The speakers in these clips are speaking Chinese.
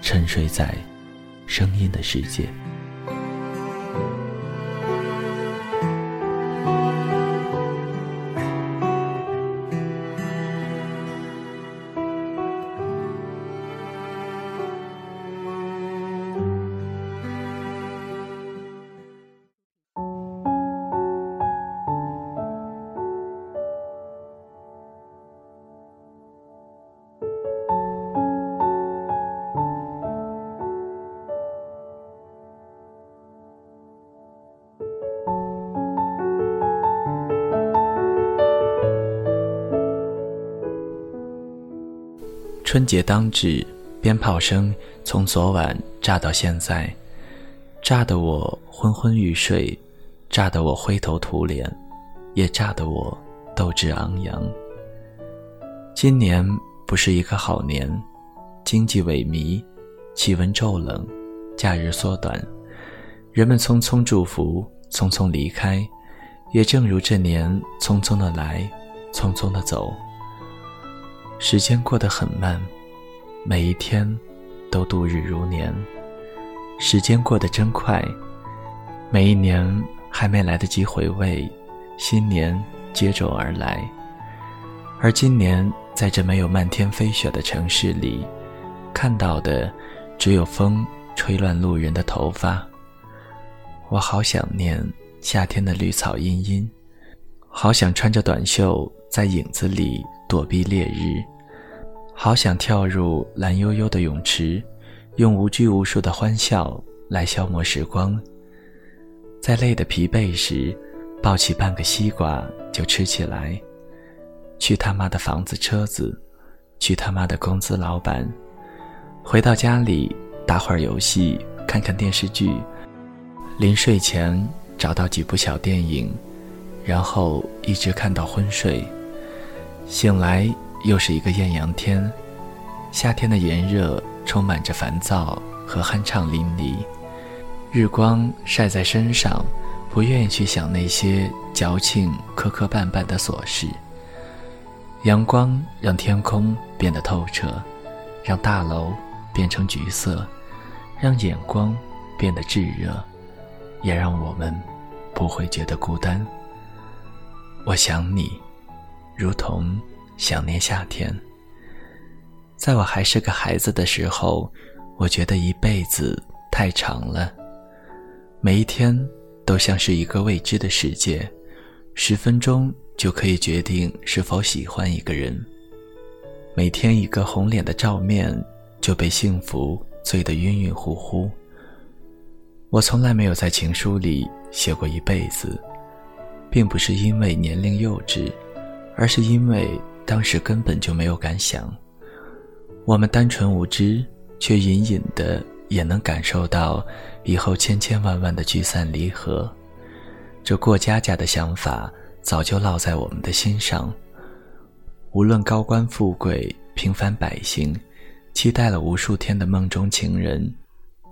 沉睡在声音的世界。春节当至，鞭炮声从昨晚炸到现在，炸得我昏昏欲睡，炸得我灰头土脸，也炸得我斗志昂扬。今年不是一个好年，经济萎靡，气温骤冷，假日缩短，人们匆匆祝福，匆匆离开，也正如这年匆匆的来，匆匆的走。时间过得很慢，每一天都度日如年。时间过得真快，每一年还没来得及回味，新年接踵而来。而今年在这没有漫天飞雪的城市里，看到的只有风吹乱路人的头发。我好想念夏天的绿草茵茵，好想穿着短袖在影子里。躲避烈日，好想跳入蓝悠悠的泳池，用无拘无束的欢笑来消磨时光。在累得疲惫时，抱起半个西瓜就吃起来。去他妈的房子车子，去他妈的工资老板。回到家里打会儿游戏，看看电视剧。临睡前找到几部小电影，然后一直看到昏睡。醒来又是一个艳阳天，夏天的炎热充满着烦躁和酣畅淋漓，日光晒在身上，不愿意去想那些矫情磕磕绊绊的琐事。阳光让天空变得透彻，让大楼变成橘色，让眼光变得炙热，也让我们不会觉得孤单。我想你。如同想念夏天。在我还是个孩子的时候，我觉得一辈子太长了，每一天都像是一个未知的世界，十分钟就可以决定是否喜欢一个人。每天一个红脸的照面，就被幸福醉得晕晕乎乎。我从来没有在情书里写过一辈子，并不是因为年龄幼稚。而是因为当时根本就没有敢想，我们单纯无知，却隐隐的也能感受到以后千千万万的聚散离合。这过家家的想法早就烙在我们的心上。无论高官富贵、平凡百姓，期待了无数天的梦中情人，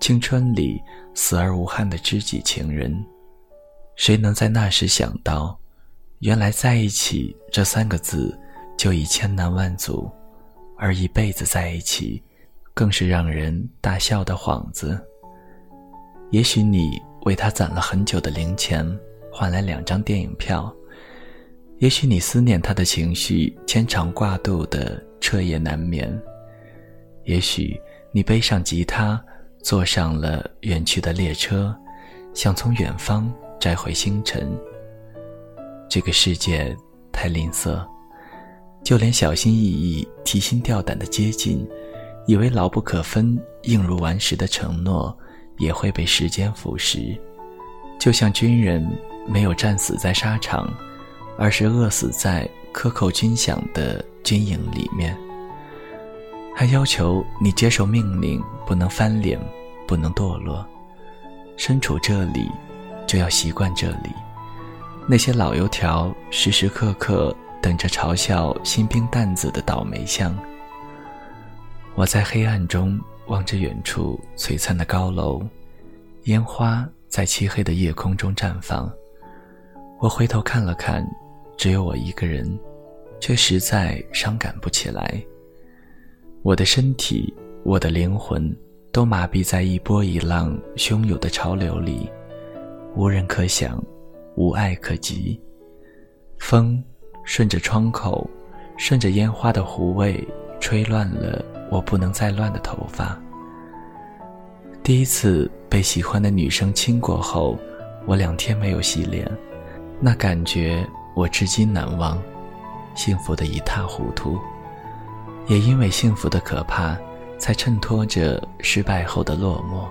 青春里死而无憾的知己情人，谁能在那时想到？原来在一起这三个字就已千难万阻，而一辈子在一起，更是让人大笑的幌子。也许你为他攒了很久的零钱，换来两张电影票；也许你思念他的情绪牵肠挂肚的彻夜难眠；也许你背上吉他，坐上了远去的列车，想从远方摘回星辰。这个世界太吝啬，就连小心翼翼、提心吊胆的接近，以为牢不可分、硬如顽石的承诺，也会被时间腐蚀。就像军人没有战死在沙场，而是饿死在克扣军饷的军营里面。还要求你接受命令，不能翻脸，不能堕落。身处这里，就要习惯这里。那些老油条，时时刻刻等着嘲笑新兵蛋子的倒霉相。我在黑暗中望着远处璀璨的高楼，烟花在漆黑的夜空中绽放。我回头看了看，只有我一个人，却实在伤感不起来。我的身体，我的灵魂，都麻痹在一波一浪汹涌的潮流里，无人可想，无爱可及。风顺着窗口，顺着烟花的弧味，吹乱了我不能再乱的头发。第一次被喜欢的女生亲过后，我两天没有洗脸，那感觉我至今难忘，幸福的一塌糊涂。也因为幸福的可怕，才衬托着失败后的落寞。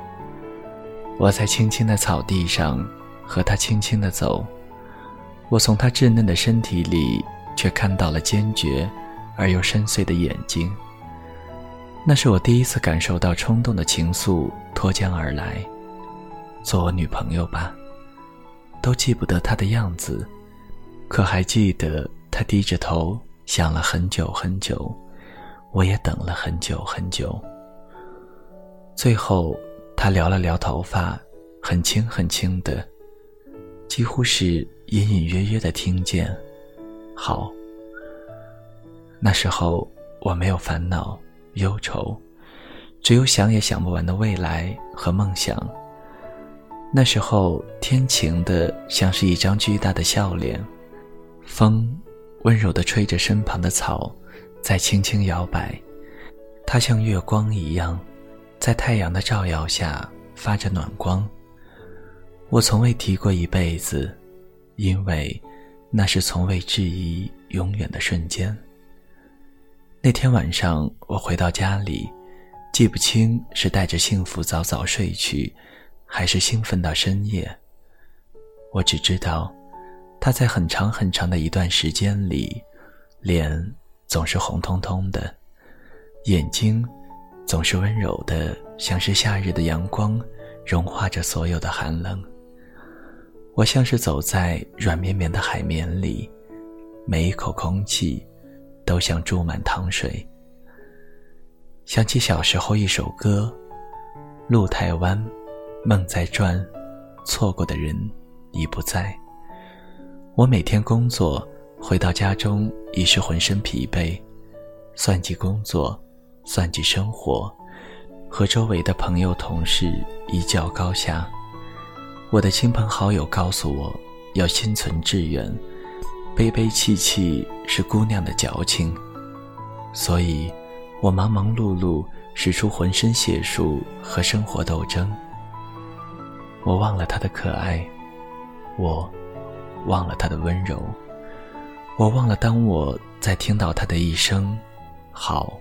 我在青青的草地上和他轻轻地走，我从他稚嫩的身体里却看到了坚决而又深邃的眼睛。那是我第一次感受到冲动的情愫脱缰而来。做我女朋友吧。都记不得他的样子，可还记得他低着头想了很久很久。我也等了很久很久。最后，他撩了撩头发，很轻很轻的，几乎是隐隐约约的听见。好。那时候我没有烦恼忧愁，只有想也想不完的未来和梦想。那时候天晴的像是一张巨大的笑脸，风温柔的吹着身旁的草。在轻轻摇摆，它像月光一样，在太阳的照耀下发着暖光。我从未提过一辈子，因为那是从未质疑永远的瞬间。那天晚上，我回到家里，记不清是带着幸福早早睡去，还是兴奋到深夜。我只知道，他在很长很长的一段时间里，脸。总是红彤彤的，眼睛总是温柔的，像是夏日的阳光，融化着所有的寒冷。我像是走在软绵绵的海绵里，每一口空气都像注满糖水。想起小时候一首歌：“路太弯，梦在转，错过的人已不在。”我每天工作。回到家中已是浑身疲惫，算计工作，算计生活，和周围的朋友同事一较高下。我的亲朋好友告诉我，要心存志远，悲悲戚戚是姑娘的矫情。所以，我忙忙碌碌，使出浑身解数和生活斗争。我忘了她的可爱，我忘了她的温柔。我忘了，当我在听到她的一声“好”，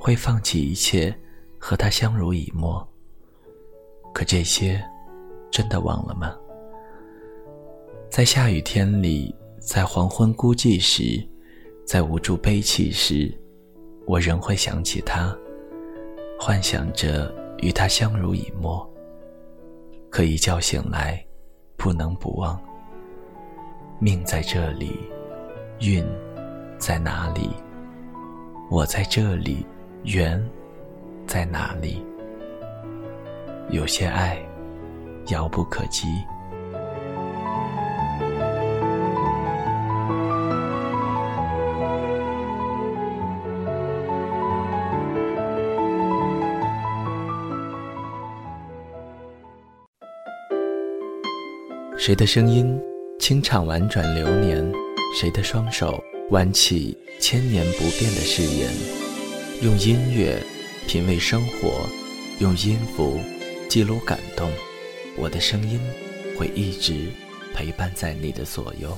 会放弃一切，和她相濡以沫。可这些，真的忘了吗？在下雨天里，在黄昏孤寂时，在无助悲泣时，我仍会想起他，幻想着与他相濡以沫。可一觉醒来，不能不忘。命在这里。运在哪里？我在这里，缘在哪里？有些爱遥不可及。谁的声音清唱婉转流年？谁的双手挽起千年不变的誓言？用音乐品味生活，用音符记录感动，我的声音会一直陪伴在你的左右。